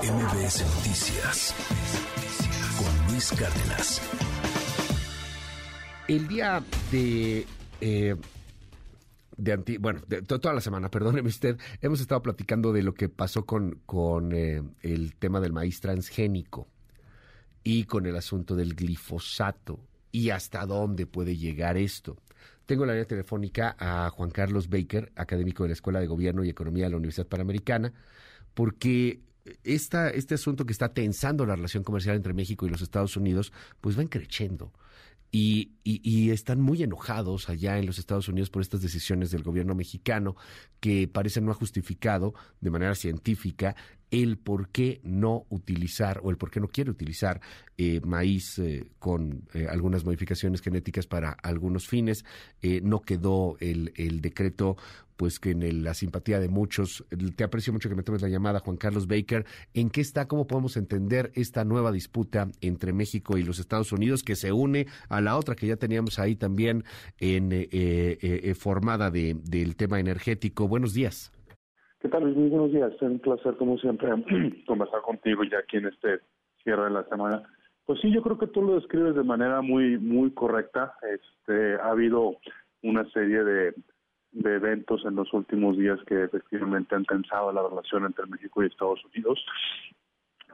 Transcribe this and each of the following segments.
MBS Noticias con Luis Cárdenas. El día de... Eh, de bueno, toda la semana, perdóneme usted, hemos estado platicando de lo que pasó con, con eh, el tema del maíz transgénico y con el asunto del glifosato y hasta dónde puede llegar esto. Tengo la línea telefónica a Juan Carlos Baker, académico de la Escuela de Gobierno y Economía de la Universidad Panamericana, porque esta, este asunto que está tensando la relación comercial entre México y los Estados Unidos, pues va creciendo. Y, y, están muy enojados allá en los Estados Unidos por estas decisiones del gobierno mexicano que parecen no ha justificado de manera científica el por qué no utilizar o el por qué no quiere utilizar eh, maíz eh, con eh, algunas modificaciones genéticas para algunos fines. no quedó el, el decreto pues que en la simpatía de muchos, te aprecio mucho que me tomes la llamada, Juan Carlos Baker, ¿en qué está, cómo podemos entender esta nueva disputa entre México y los Estados Unidos que se une a la otra que ya teníamos ahí también en, formada de, del tema energético? Buenos días. ¿Qué tal, Muy buenos días. Es un placer, como siempre, conversar contigo ya aquí en este cierre de la semana. Pues sí, yo creo que tú lo describes de manera muy muy correcta. Este, ha habido una serie de, de eventos en los últimos días que efectivamente han tensado la relación entre México y Estados Unidos.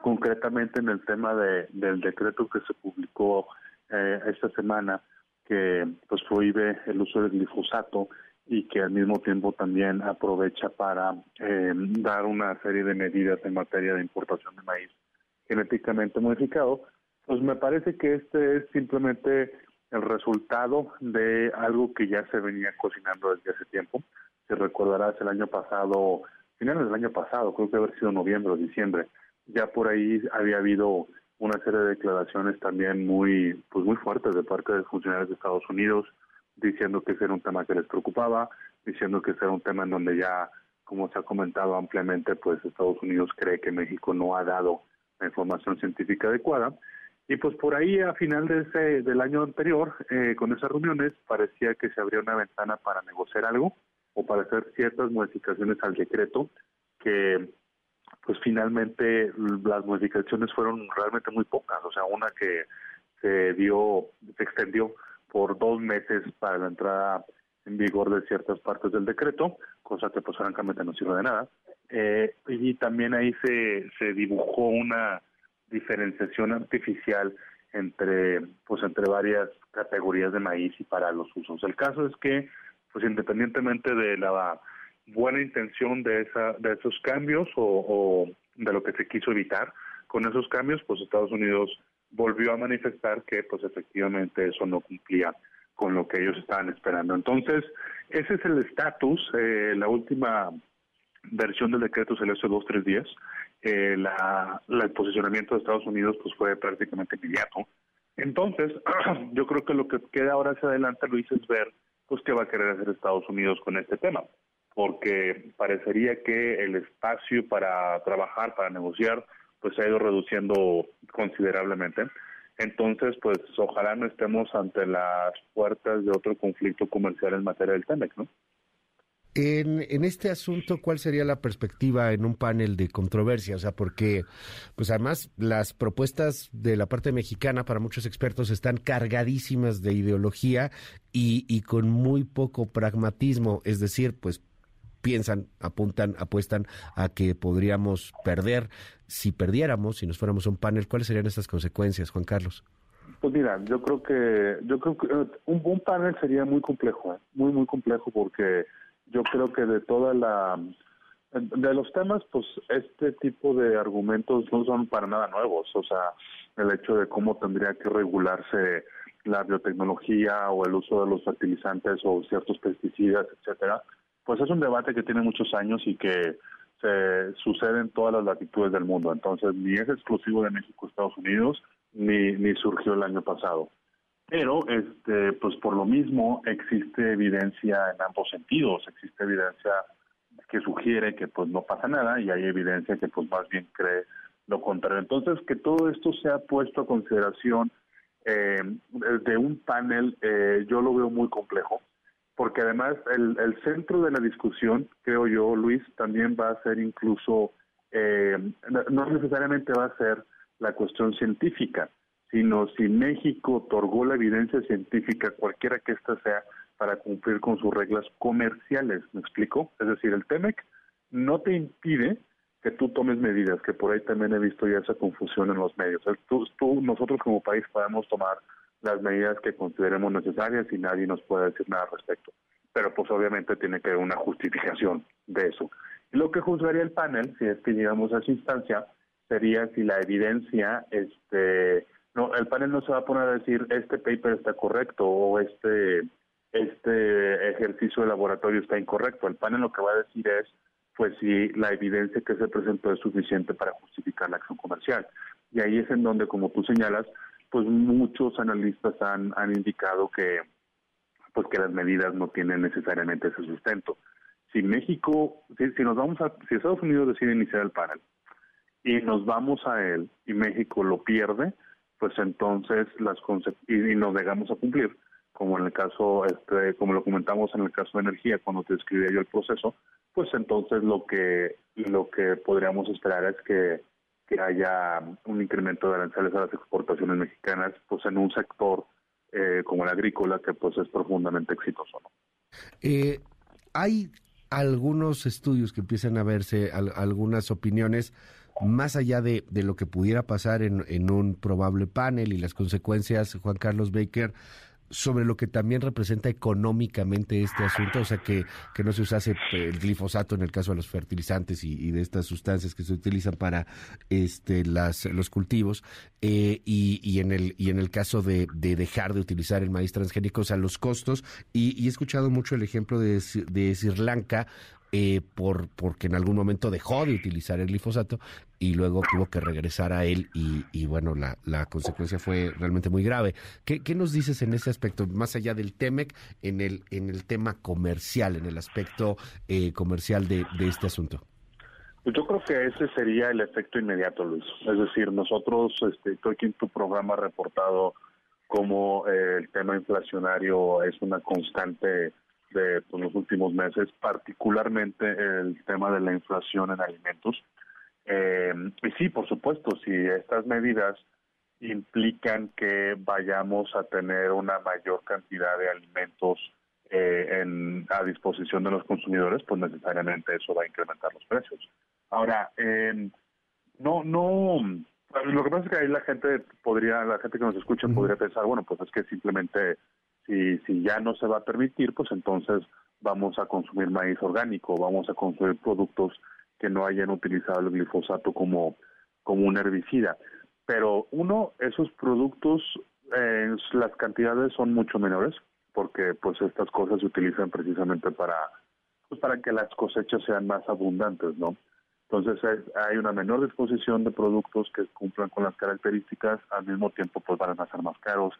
Concretamente en el tema de, del decreto que se publicó eh, esta semana que pues prohíbe el uso del glifosato y que al mismo tiempo también aprovecha para eh, dar una serie de medidas en materia de importación de maíz genéticamente modificado, pues me parece que este es simplemente el resultado de algo que ya se venía cocinando desde hace tiempo. Se recordarás el año pasado, finales del año pasado, creo que haber sido noviembre o diciembre, ya por ahí había habido una serie de declaraciones también muy pues muy fuertes de parte de funcionarios de Estados Unidos, diciendo que ese era un tema que les preocupaba, diciendo que ese era un tema en donde ya, como se ha comentado ampliamente, pues Estados Unidos cree que México no ha dado la información científica adecuada. Y pues por ahí a final de ese, del año anterior, eh, con esas reuniones, parecía que se abría una ventana para negociar algo o para hacer ciertas modificaciones al decreto que pues finalmente las modificaciones fueron realmente muy pocas, o sea, una que se dio, se extendió por dos meses para la entrada en vigor de ciertas partes del decreto, cosa que pues francamente no sirve de nada. Eh, y también ahí se, se dibujó una diferenciación artificial entre pues entre varias categorías de maíz y para los usos. El caso es que pues independientemente de la buena intención de esa de esos cambios o, o de lo que se quiso evitar con esos cambios, pues Estados Unidos volvió a manifestar que pues efectivamente eso no cumplía con lo que ellos estaban esperando. Entonces, ese es el estatus. Eh, la última versión del decreto le hace dos, tres días. Eh, la, el posicionamiento de Estados Unidos pues fue prácticamente inmediato. Entonces, yo creo que lo que queda ahora hacia adelante, Luis, es ver pues qué va a querer hacer Estados Unidos con este tema, porque parecería que el espacio para trabajar, para negociar, pues se ha ido reduciendo considerablemente. Entonces, pues ojalá no estemos ante las puertas de otro conflicto comercial en materia del TEMEC, ¿no? En, en, este asunto, ¿cuál sería la perspectiva en un panel de controversia? O sea, porque, pues además, las propuestas de la parte mexicana para muchos expertos están cargadísimas de ideología y, y con muy poco pragmatismo. Es decir, pues piensan, apuntan, apuestan a que podríamos perder. Si perdiéramos, si nos fuéramos a un panel, ¿cuáles serían estas consecuencias, Juan Carlos? Pues mira, yo creo que yo creo que eh, un, un panel sería muy complejo, ¿eh? muy muy complejo porque yo creo que de toda la de los temas, pues este tipo de argumentos no son para nada nuevos, o sea, el hecho de cómo tendría que regularse la biotecnología o el uso de los fertilizantes o ciertos pesticidas, etcétera, pues es un debate que tiene muchos años y que se sucede en todas las latitudes del mundo. Entonces, ni es exclusivo de México, Estados Unidos, ni, ni surgió el año pasado. Pero, este, pues por lo mismo, existe evidencia en ambos sentidos. Existe evidencia que sugiere que pues no pasa nada y hay evidencia que pues más bien cree lo contrario. Entonces, que todo esto sea puesto a consideración eh, de un panel, eh, yo lo veo muy complejo porque además el, centro de la discusión, creo yo, Luis, también va a ser incluso eh, no necesariamente va a ser la cuestión científica, sino si México otorgó la evidencia científica, cualquiera que ésta sea, para cumplir con sus reglas comerciales. ¿Me explico? Es decir, el TEMEC no te impide que tú tomes medidas, que por ahí también he visto ya esa confusión en los medios. Tú, tú, nosotros como país podemos tomar las medidas que consideremos necesarias y nadie nos puede decir nada al respecto. Pero pues obviamente tiene que haber una justificación de eso. Lo que juzgaría el panel, si es que llegamos a esa instancia, sería si la evidencia, este, no, el panel no se va a poner a decir este paper está correcto o este, este ejercicio de laboratorio está incorrecto. El panel lo que va a decir es, pues si la evidencia que se presentó es suficiente para justificar la acción comercial. Y ahí es en donde, como tú señalas, pues muchos analistas han, han indicado que pues que las medidas no tienen necesariamente ese sustento. Si México, si, nos vamos a, si Estados Unidos decide iniciar el panel y nos vamos a él y México lo pierde, pues entonces las y, y nos negamos a cumplir, como en el caso, este, como lo comentamos en el caso de energía cuando te describía yo el proceso, pues entonces lo que lo que podríamos esperar es que que haya un incremento de aranceles a las exportaciones mexicanas, pues en un sector eh, como el agrícola que pues es profundamente exitoso. Eh, hay algunos estudios que empiezan a verse, algunas opiniones más allá de, de, lo que pudiera pasar en, en un probable panel y las consecuencias, Juan Carlos Baker, sobre lo que también representa económicamente este asunto, o sea, que, que no se usase el glifosato en el caso de los fertilizantes y, de estas sustancias que se utilizan para este las los cultivos, eh, y, y, en el y en el caso de, de, dejar de utilizar el maíz transgénico, o sea, los costos, y, y he escuchado mucho el ejemplo de, de Sri Lanka, eh, por porque en algún momento dejó de utilizar el glifosato y luego tuvo que regresar a él y, bueno, la, la, consecuencia fue realmente muy grave. ¿Qué, ¿Qué, nos dices en ese aspecto, más allá del TEMEC, en el, en el tema comercial, en el aspecto eh, comercial de, este asunto? Pues yo creo que ese sería el efecto inmediato, Luis. Es decir, nosotros, este, aquí en tu programa reportado como eh, el tema inflacionario es una constante de pues, los últimos meses, particularmente el tema de la inflación en alimentos. Eh, y sí, por supuesto, si estas medidas implican que vayamos a tener una mayor cantidad de alimentos eh, en, a disposición de los consumidores, pues necesariamente eso va a incrementar los precios. Ahora, eh, no, no, lo que pasa es que ahí la gente podría, la gente que nos escucha podría pensar, bueno, pues es que simplemente si, si ya no se va a permitir, pues entonces vamos a consumir maíz orgánico, vamos a consumir productos que no hayan utilizado el glifosato como, como un herbicida. Pero uno, esos productos, eh, las cantidades son mucho menores, porque pues estas cosas se utilizan precisamente para, pues para que las cosechas sean más abundantes, ¿no? Entonces hay una menor disposición de productos que cumplan con las características, al mismo tiempo pues van a ser más caros,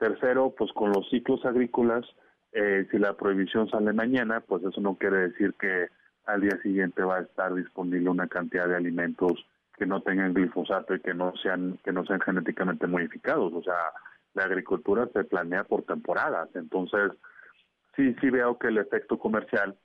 Tercero, pues con los ciclos agrícolas, eh, si la prohibición sale mañana, pues eso no quiere decir que al día siguiente va a estar disponible una cantidad de alimentos que no tengan glifosato y que no sean que no sean genéticamente modificados. O sea, la agricultura se planea por temporadas. Entonces, sí, sí veo que el efecto comercial,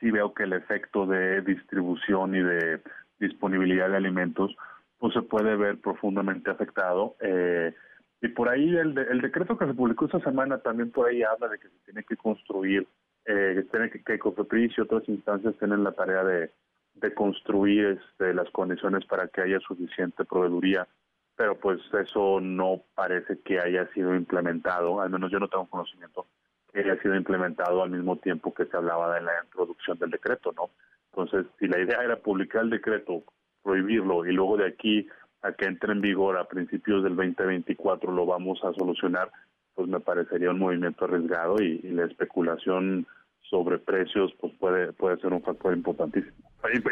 sí veo que el efecto de distribución y de disponibilidad de alimentos, pues se puede ver profundamente afectado. Eh, y por ahí el, el decreto que se publicó esta semana también por ahí habla de que se tiene que construir, eh, que tiene que, que y otras instancias tienen la tarea de, de construir este, las condiciones para que haya suficiente proveeduría, pero pues eso no parece que haya sido implementado, al menos yo no tengo conocimiento que haya sido implementado al mismo tiempo que se hablaba de la introducción del decreto, ¿no? Entonces, si la idea era publicar el decreto, prohibirlo y luego de aquí a que entre en vigor a principios del 2024 lo vamos a solucionar, pues me parecería un movimiento arriesgado y, la especulación sobre precios pues puede puede ser un factor importantísimo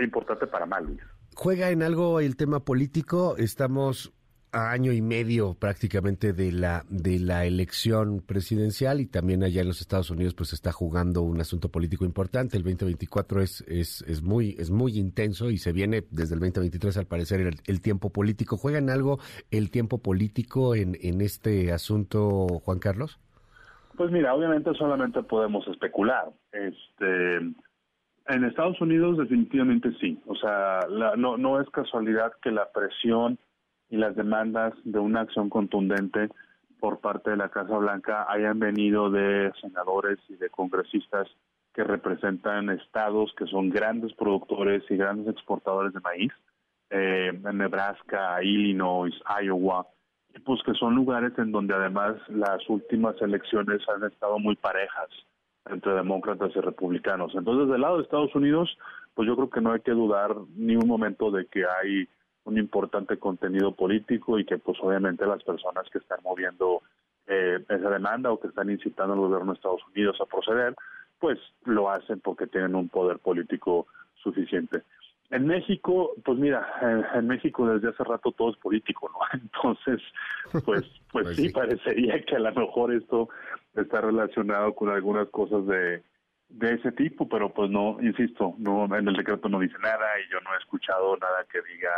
importante para mal juega en algo el tema político estamos a año y medio prácticamente de la de la elección presidencial y también allá en los Estados Unidos pues está jugando un asunto político importante. El 2024 es es, es muy es muy intenso y se viene desde el 2023 al parecer el, tiempo político. Juega en algo el tiempo político en en este asunto Juan Carlos pues mira obviamente solamente podemos especular. Este En Estados Unidos definitivamente sí. O sea, no, no es casualidad que la presión y las demandas de una acción contundente por parte de la Casa Blanca hayan venido de senadores y de congresistas que representan estados que son grandes productores y grandes exportadores de maíz, eh, Nebraska, Illinois, Iowa, y pues que son lugares en donde además las últimas elecciones han estado muy parejas entre demócratas y republicanos. Entonces, del lado de Estados Unidos, pues yo creo que no hay que dudar ni un momento de que hay un importante contenido político y que pues obviamente las personas que están moviendo eh, esa demanda o que están incitando al gobierno de Estados Unidos a proceder, pues lo hacen porque tienen un poder político suficiente. En México, pues mira, en, México desde hace rato todo es político, ¿no? Entonces, pues, pues, pues, sí, parecería que a lo mejor esto está relacionado con algunas cosas de, de ese tipo, pero pues no, insisto, no en el decreto no dice nada y yo no he escuchado nada que diga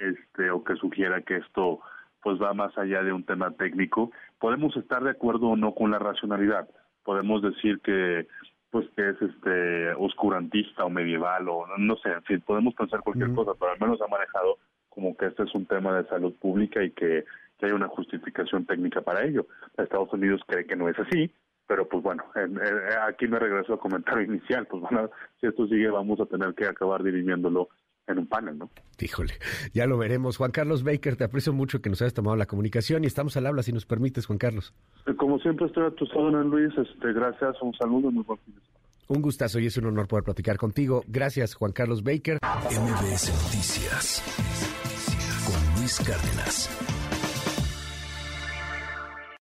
este o que sugiera que esto pues va más allá de un tema técnico. Podemos estar de acuerdo o no con la racionalidad. Podemos decir que pues que es este oscurantista o medieval o no sé, en fin, podemos pensar cualquier cosa, pero al menos ha manejado como que este es un tema de salud pública y que, que hay una justificación técnica para ello. Estados Unidos cree que no es así, pero pues bueno, aquí me regreso al comentario inicial, pues bueno, si esto sigue vamos a tener que acabar dirimiéndolo en un panel, ¿no? Híjole, ya lo veremos. Juan Carlos Baker, te aprecio mucho que nos hayas tomado la comunicación y estamos al habla si nos permites, Juan Carlos. Eh, como siempre estoy a tu don Luis, este, gracias, un saludo y muy buen fin Un gustazo y es un honor poder platicar contigo. Gracias, Juan Carlos Baker. MBS Noticias con Luis Cárdenas.